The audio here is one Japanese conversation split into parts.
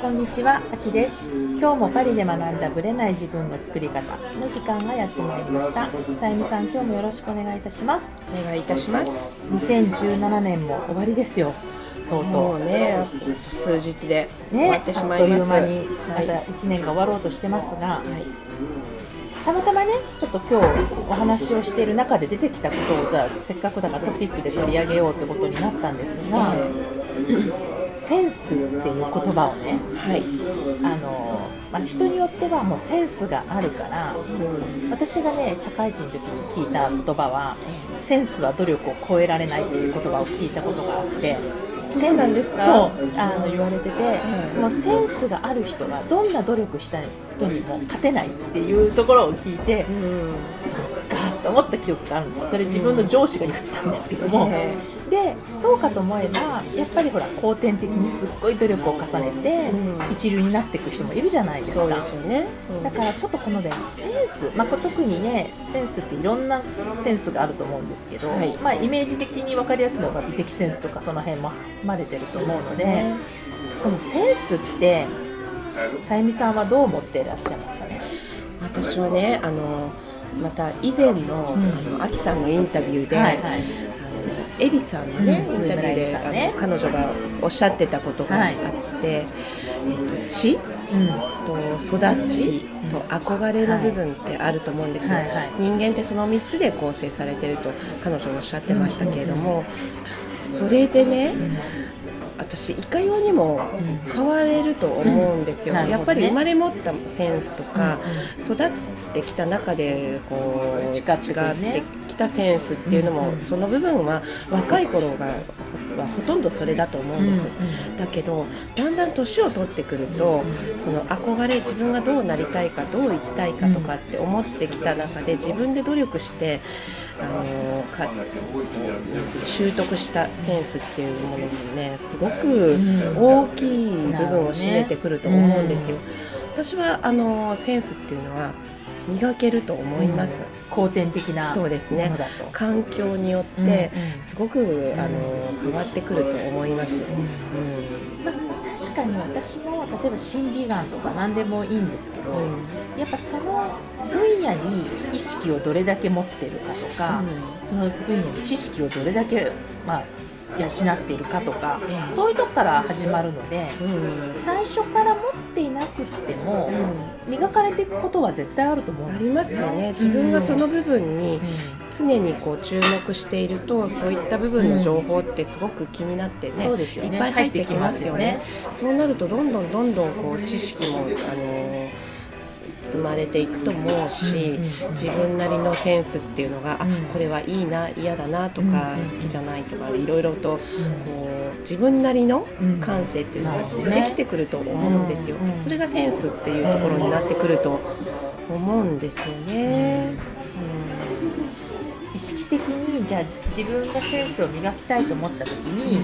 こんにちは、あきです。今日もパリで学んだブレない自分の作り方の時間がやってまいりました。さゆみさん、今日もよろしくお願いいたします。お願いいたします2017年も終わりですよ。とうもとうねあと数日でう。終わってしまいます、あっという間にまはいた1年が終わろうとしてますが、はいたまたまね、ちょっと今日お話をしている中で出てきたことを、じゃあせっかくだからトピックで取り上げようってことになったんですが、センスっていう言葉をね、はい、あのまあ、人によってはもうセンスがあるから私がね社会人の時に聞いた言葉はセンスは努力を超えられないっていう言葉を聞いたことがあってそうなんですか？そうあの言われてて、いもうセンスがある人はどんな努力した人にも勝てないっていうところを聞いて、うん。そっかと思った記憶があるんですよ。それ自分の上司が言ってたんですけども、えでそうかと思えばやっぱりほら後天的にすっごい努力を重ねて、うん。一流になっていく人もいるじゃないですか。ですよね、うん。だからちょっとこのねセンス、まあ、特にねセンスっていろんなセンスがあると思うんですけど、はい。まあ、イメージ的に分かりやすいのが美的センスとかその辺も含まれてると思うのでね。このセンスってさゆみさんはどう思っていらっしゃいますかね？私はねあのまた以前の,、うん。あのさんのインタビューで、はいはいエリさんのね、うん。インタビューで、あの彼女がおっしゃってたことがあって、えっと知うん。と育ちと憧れの部分ってあると思うんですよ、人間ってその3つで構成されてると彼女はおっしゃってましたけれども、それでね、私いかようにも変われると思うんですよ、うん。ねやっぱり生まれ持ったセンスとか、育ってきた中でこう培ってくるねたセンスっていうのも、うんその部分は若い頃がはほとんどそれだと思うんです、うんだけどだんだん年を取ってくると、その憧れ自分がどうなりたいかどう生きたいかとかって思ってきた中で自分で努力してあのか習得したセンスっていうものもねすごく大きい部分を占めてくると思うんですよ。私はあのセンスっていうのは磨けると思います。後天的なそうですね。環境によってうんうんすごくあの変わってくると思います。うん。まあ、確かに私も例えば審美眼とか何でもいいんですけど、やっぱその分野に意識をどれだけ持ってるかとか、うその分野に知識をどれだけ、まあ、養っているかとか、ええ。そういうとこから始まるので、うん。最初から持っていなくっても、磨かれていくことは絶対あると思うんありですよますよね。自分がその部分に常にこう注目しているとそういった部分の情報ってすごく気になってね,、そうですよね。いっぱい入ってきますよね。入そうなるとどんどんどんどんこう知識もあの積まれていくと思うし、自分なりのセンスっていうのが、あうん。これはいいな嫌だなとか、好きじゃないとかいろいろとこう自分なりのうん。感性っていうのができてくると思うんですよ、それがセンスっていうところになってくると思うんですよね。意識的にじゃあ自分がセンスを磨きたいと思った時に、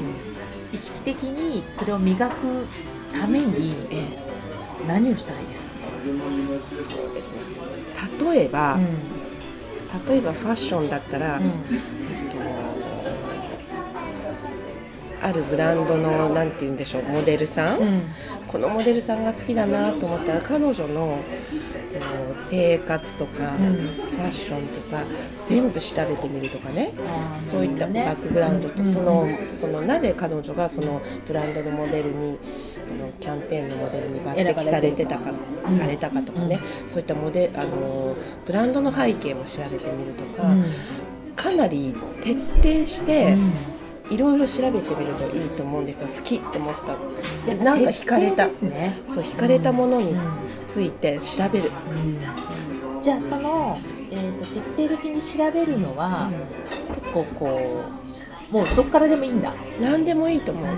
意識的にそれを磨くためにえ何をしたらいいですかね、えそうですね。例えば、例えばファッションだったら、うん。えっとあるブランドのなんて言うんでしょうモデルさん、うん。このモデルさんが好きだなと思ったら彼女の生活とか、うん。ファッションとか全部調べてみるとかね。そういったバックグラウンドと、うん。そのそのなぜ彼女がそのブランドのモデルにあのキャンペーンのモデルに抜擢されてたか、うんされたかとかね、そういったモデあのブランドの背景も調べてみるとか、うん。かなり徹底して。うん。いろいろ調べてみるといいと思うんですよ。好きって思った。でなんか惹かれた。ね。そう惹かれたものにうん。ついて調べる、じゃあその、えー、と徹底的に調べるのは、結構こうもうどっからでもいいんだ、何でもいいと思う、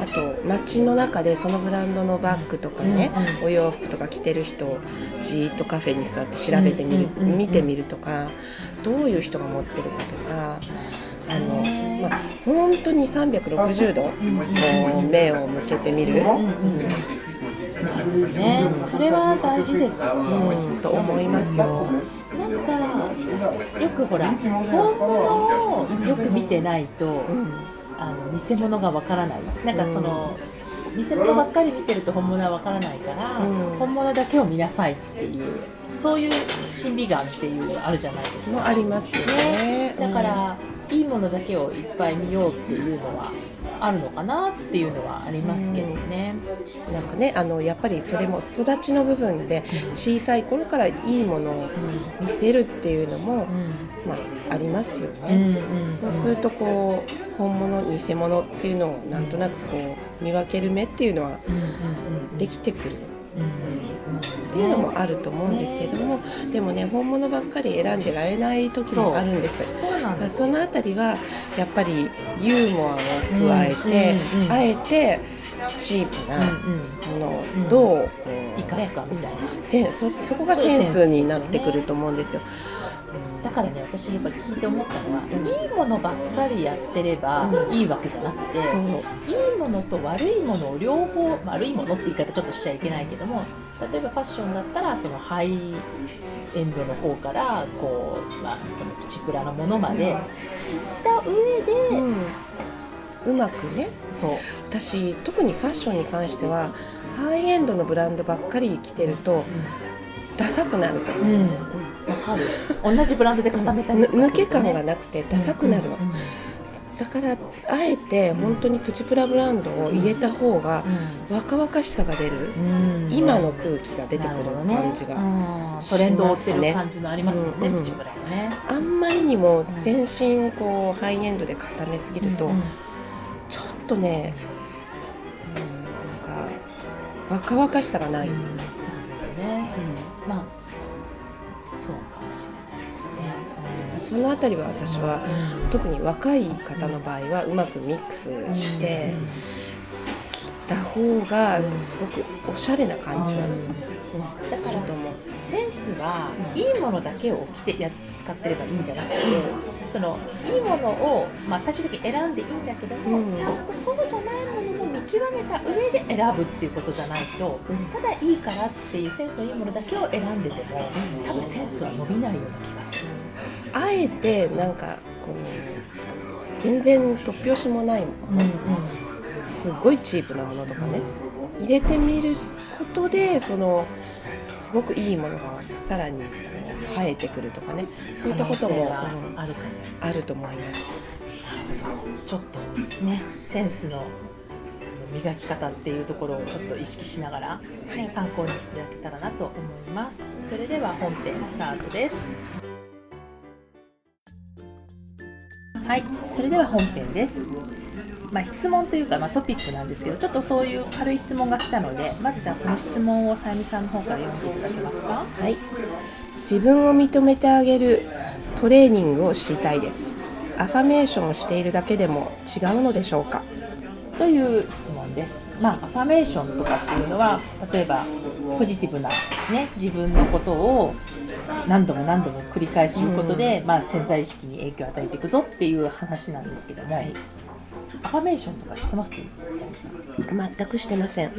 あと街の中でそのブランドのバッグとかね、うんお洋服とか着てる人をじーっとカフェに座って調べてみる、うんうんうんうん。見てみるとかどういう人が持ってるかとかあの、まあ、本当に360度、こう目を向けてみる、ね、それは大事ですよ、うん、と思いますよ。なんかよくほら本物をよく見てないと、あの偽物がわからないなんかその、偽物ばっかり見てると本物はわからないから、うん本物だけを見なさいっていうそういう審美眼っていうのあるじゃないですか。もありますよね。だから、いいものだけをいっぱい見ようっていうのはあるのかなっていうのはありますけどね。うんなんかねあのやっぱりそれも育ちの部分で小さい頃からいいものを見せるっていうのも、まあ、ありますようんうんね。うんそうするとこう本物偽物っていうのをなんとなくこう見分ける目っていうのはうんうんうんできてくるうんうんっていうのもあると思うんですけども、でもね本物ばっかり選んでられない時もあるんです。そのあたりはやっぱりユーモアを加えて、あえてチープうんなうん。ものをうん。どう生かすかみたいな。センそそこがセンスになってくると思うんですよ。だからね私やっぱ聞いて思ったのは、いいものばっかりやってればうん。いいわけじゃなくて、そう。いいものと悪いものを両方悪いものって言い方ちょっとしちゃいけないけども例えばファッションだったらそのハイエンドの方からこう、まあ、そのプチプラのものまで知った上で、うんうまくね。そう。私特にファッションに関してはハイエンドのブランドばっかり着てるとダサくなると思う。ん。です、わかる。同じブランドで固めたりぬとかするとね。抜け感がなくてダサくなるの、うんうんだからあえて本当にプチプラブランドを入れた方が若々しさが出る、うん。うん今の空気が出てくる感じが、うん。トレンドを追ってる感じのありますもんね、うんうん。プチプラはね。あんまりにも全身こうハイエンドで固めすぎると、うんうんとね、うん、なんか若々しさがない、なるほどね。まあそうかもしれないですよね。そのあたりは私は特に若い方の場合はうまくミックスして着た方がすごくおしゃれな感じはうん。すだからると思う。センスはいいものだけを着てや使ってればいいんじゃなくて、そのいいものを、まあ、最終的に選んでいいんだけども、うん。ちゃんとそうじゃないものも見極めた上で選ぶっていうことじゃないと、うん。ただいいからっていうセンスのいいものだけを選んでても多分センスは伸びないような気がする。あえてなんかこう全然突拍子もないもの、すっごいチープなものとかね入れてみることでそのすごくいいものがさらに生えてくるとかね。そういったことも、ある。あると思います。ちょっとねセンスの磨き方っていうところをちょっと意識しながら、参考にしていただけたらなと思います。それでは本編スタートです。はいそれでは本編です。まあ、質問というか、まあ、トピックなんですけどちょっとそういう軽い質問が来たのでまずじゃあこの質問をさゆみさんの方から読んでいただけますか？はい、自分を認めてあげるトレーニングを知りたいです。アファメーションをしているだけでも違うのでしょうか？という質問です。まあ、アファメーションとかっていうのは例えばポジティブな、ね、自分のことを何度も何度も繰り返し言うことで、まあ、潜在意識に影響を与えていくぞっていう話なんですけども、アファメーションとか知ってます？全くしてません。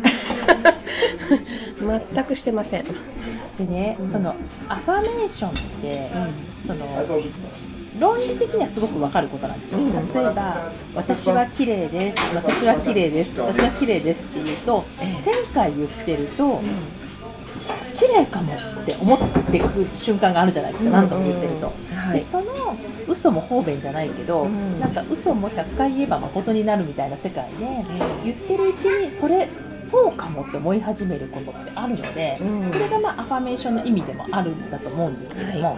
全くしてません。でね、そのアファメーションって、その論理的にはすごくわかることなんですよ、例えば「私は綺麗です」「私は綺麗です」「私は綺麗です」って言うと1000回言ってると、綺麗かもって思っていく瞬間があるじゃないですか、何度も言ってると。はい。でその嘘も方便じゃないけど、ん。なんか嘘も100回言えば誠になるみたいな世界で、言ってるうちにそれそうかもって思い始めることってあるので、うん。それがまあアファメーションの意味でもあるんだと思うんですけども、はい。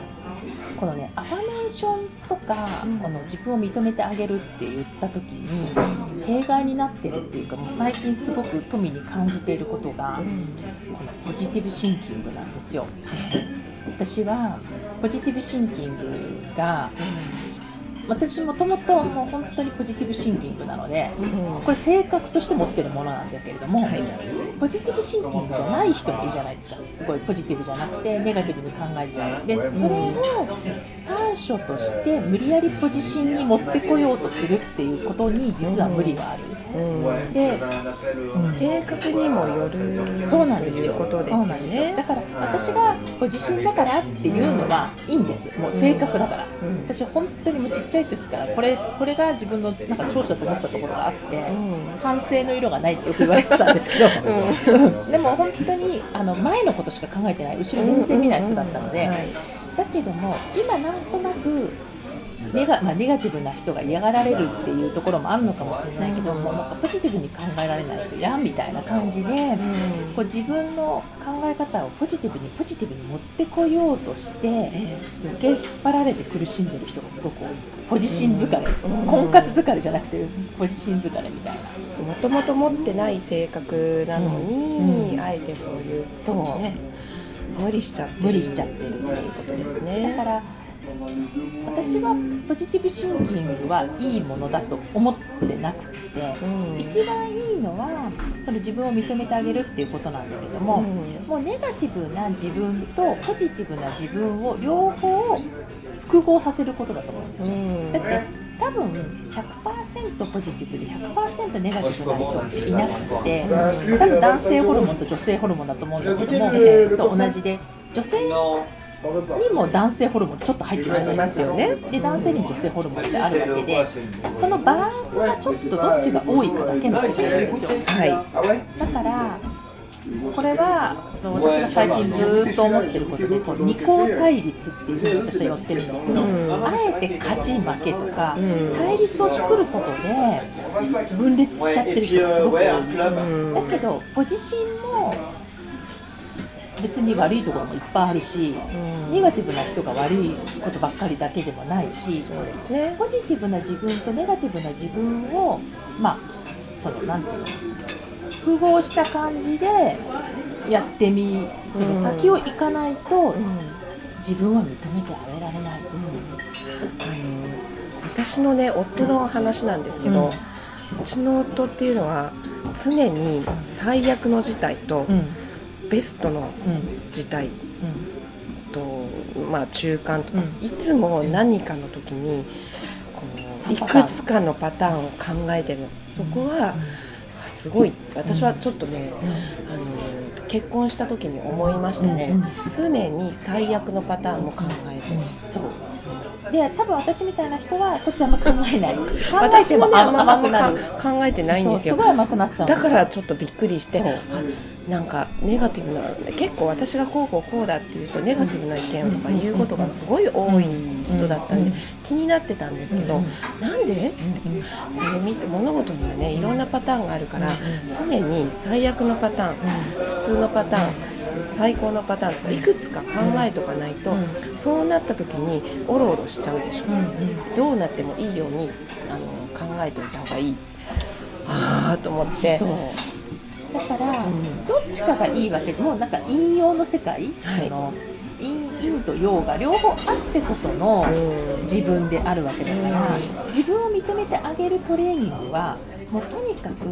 このねアファメーションとか、うん。この自分を認めてあげるって言った時に弊害になってるっていうかもう最近すごく富に感じていることが、このポジティブシンキングなんですよ。私はポジティブシンキングが私もともともう本当にポジティブシンキングなのでこれ性格として持ってるものなんだけれども、はいポジティブシンキングじゃない人もいるじゃないですかすごいポジティブじゃなくてネガティブに考えちゃうでそれを短所として無理やりポジシンに持ってこようとするっていうことに実は無理がある。うんで性格にもよるそうなんですよ。ことですよそうなんですよねだ。から私がこう自信だからっていうのはいいんですよ。もう性格だから。うん私は本当にちゃい時からこれこれが自分のなんか長所だと思ってたところがあって、ん。反省の色がないってよく言われてたんですけど、うん。でも本当にあの前のことしか考えてない。後ろ全然見ない人だったので、はい。だけども今なんとなくネガ,、まあ、ネガティブな人が嫌がられるっていうところもあるのかもしれないけども、なんかポジティブに考えられない人やんみたいな感じで、こう自分の考え方をポジティブにポジティブに持ってこようとしてえ余計引っ張られて苦しんでる人がすごく多い。ポジシン疲れ、うん婚活疲れじゃなくてポジシン疲れみたいな。もともと持ってない性格なのに、うん。あえてそういうそう。ね無理しちゃってる。無理しちゃってるっていうことですだねから私はポジティブシンキングはいいものだと思ってなくて、うん。一番いいのはその自分を認めてあげるっていうことなんだけども、うん。もうネガティブな自分とポジティブな自分を両方複合させることだと思うんですよ。うん。だって多分100%ポジティブで100%ネガティブな人っていなくて多分男性ホルモンと女性ホルモンだと思うんだけども、えーと同じで女性にも男性ホルモンちょっと入ってるじゃないですかありますよね。で男性にも女性ホルモンってあるわけでそのバランスがちょっとどっちが多いかだけの世界なんですよ。はい。だからこれは私が最近ずーっと思ってることでこう二項対立っていうふうに私は言ってるんですけど、うん。あえて勝ち負けとか、うん対立を作ることで分裂しちゃってる人がすごく多い、うん。だけどポジシンも別に悪いところもいっぱいあるし、ん。ネガティブな人が悪いことばっかりだけでもないしそうですね。ポジティブな自分とネガティブな自分をまあそのなんていうの複合した感じでやってみその先を行かないとうん。自分は認めてあげられない、あの私のね夫の話なんですけど、うちの夫っていうのは常に最悪の事態とうんベストのうん。事態うと、まあ、中間とか、ういつも何かの時にいくつかのパターンを考えてる。そこはあすごい。私はちょっとね、あの結婚した時に思いましたね、うん常に最悪のパターンも考えてる、ん。そう。で多分私みたいな人はそっちあんま考えない。考 え私もね甘あんま甘くなる。か考えてないんですよ。すごい甘くなっちゃうだからちょっとびっくりしてなんかネガティブな結構私がこうこうこうだっていうとネガティブな意見とか言うことがすごい多い人だったんでうん気になってたんですけどうんなんで？うんうん。それ見て物事にはねいろんなパターンがあるからうん常に最悪のパターン普通のパターン最高のパターンとかいくつか考えとかないとうん。そうなった時におろおろしちゃうでしょ。どうなってもいいようにあの考えておいた方がいい。ああと思ってだから、ん。どっちかがいいわけでもなんか陰陽の世界、はい。そのと陽が両方あってこそのうん。自分であるわけだから、自分を認めてあげるトレーニングはもうとにかく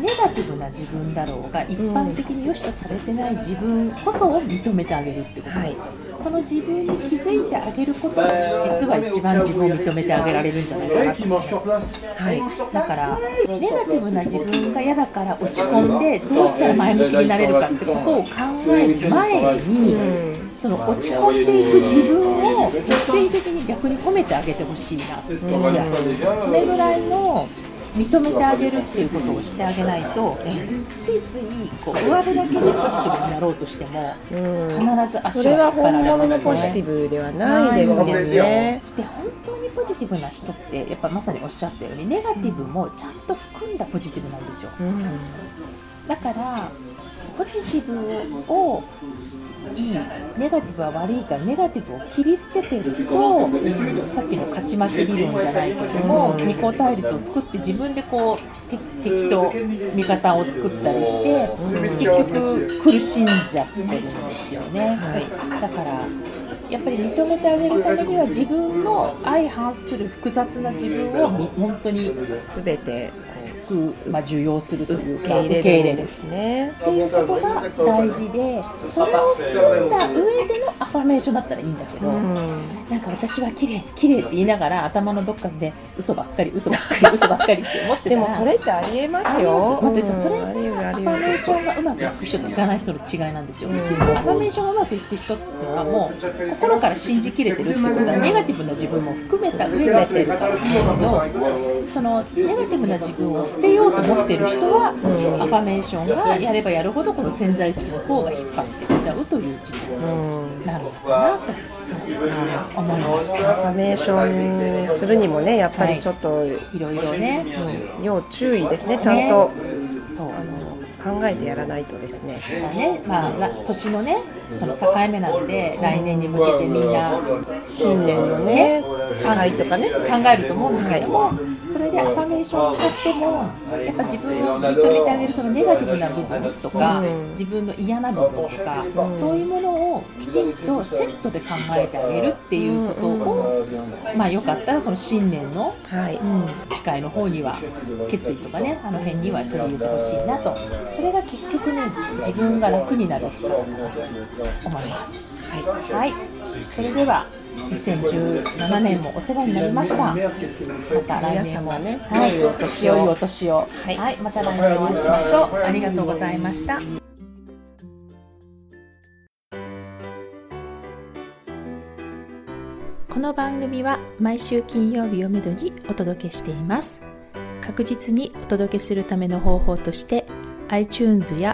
ネガティブな自分だろうが一般的に良しとされてない自分こそを認めてあげるってことなんですよ、その自分に気づいてあげることが実は一番自分を認めてあげられるんじゃないかな。と思いますはい。だからネガティブな自分が嫌だから落ち込んでどうしたら前向きになれるかってことを考える前に、その落ち込んでいく自分を徹底的に逆に褒めてあげてほしいなっていうぐらいそれぐらいの認めてあげるっていうことをしてあげないとついついこう上辺だけでポジティブになろうとしてもうん必ず足を引っ張られます本物のポジティブではないですね。で本当にポジティブな人ってやっぱまさにおっしゃったようにネガティブもちゃんと含んだポジティブなんですようんだからポジティブをいいネガティブは悪いからネガティブを切り捨ててるとさっきの勝ち負け理論じゃないけども、二項対立を作って自分でこうて敵と味方を作ったりして、結局苦しんじゃってるんですよね、はい。だからやっぱり認めてあげるためには自分の相反する複雑な自分をみ本当にすべてこく、まあ、受容するというか受け入れですね。っていうことが大事でそれを踏んだ上でのアファメーションだったらいいんだけど、うん。なんか私は綺麗綺麗って言いながら頭のどっかで嘘ばっかり嘘ばっかり嘘ばっかりって思ってたらでもそれってありえますよ。あります待ってそれうん。ありえるあアファメーションがうまくいく人といかない人の違いなんですよ、うん。アファメーションがうまくいく人ってのはもう心から信じきれてるってことはネガティブな自分も含めた上でやってるからなんだけどそのネガティブな自分を捨てようと思ってる人は、アファメーションがやればやるほどこの潜在意識の方が引っ張ってっちゃうという事態うんになるのかなと。思いましたアファメーションするにもねやっぱりちょっと、いろいろね、要注意ですねちゃん。と、そう。あの考えてやらないとですね。まあね、まあら、年のね、その境目なんで、来年に向けてみんな新年のね誓いとかね。考えると思うんだけども、それでアファメーションを使っても、やっぱ自分を認めてあげるそのネガティブな部分とか、うん。自分の嫌な部分とか、そういうものをきちんとセットで考えてあげるっていうことを、まあよかったらその新年の、はい。うん、誓いの方には決意とかねあの辺には取り入れてほしいなと。それが結局ね自分が楽になる力だなと思います。はい、はい、それでは2017年もお世話になりました。また来年も。ねはい、良いお年をお年を。はい。はい、また来年お会いしましょう。ありがとうございました。この番組は毎週金曜日をめどにお届けしています。確実にお届けするための方法として iTunes や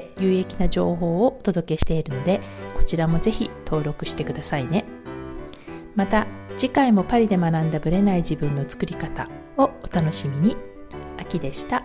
有益な情報をお届けしているのでこちらもぜひ登録してくださいねまた次回もパリで学んだブレない自分の作り方をお楽しみに秋でした。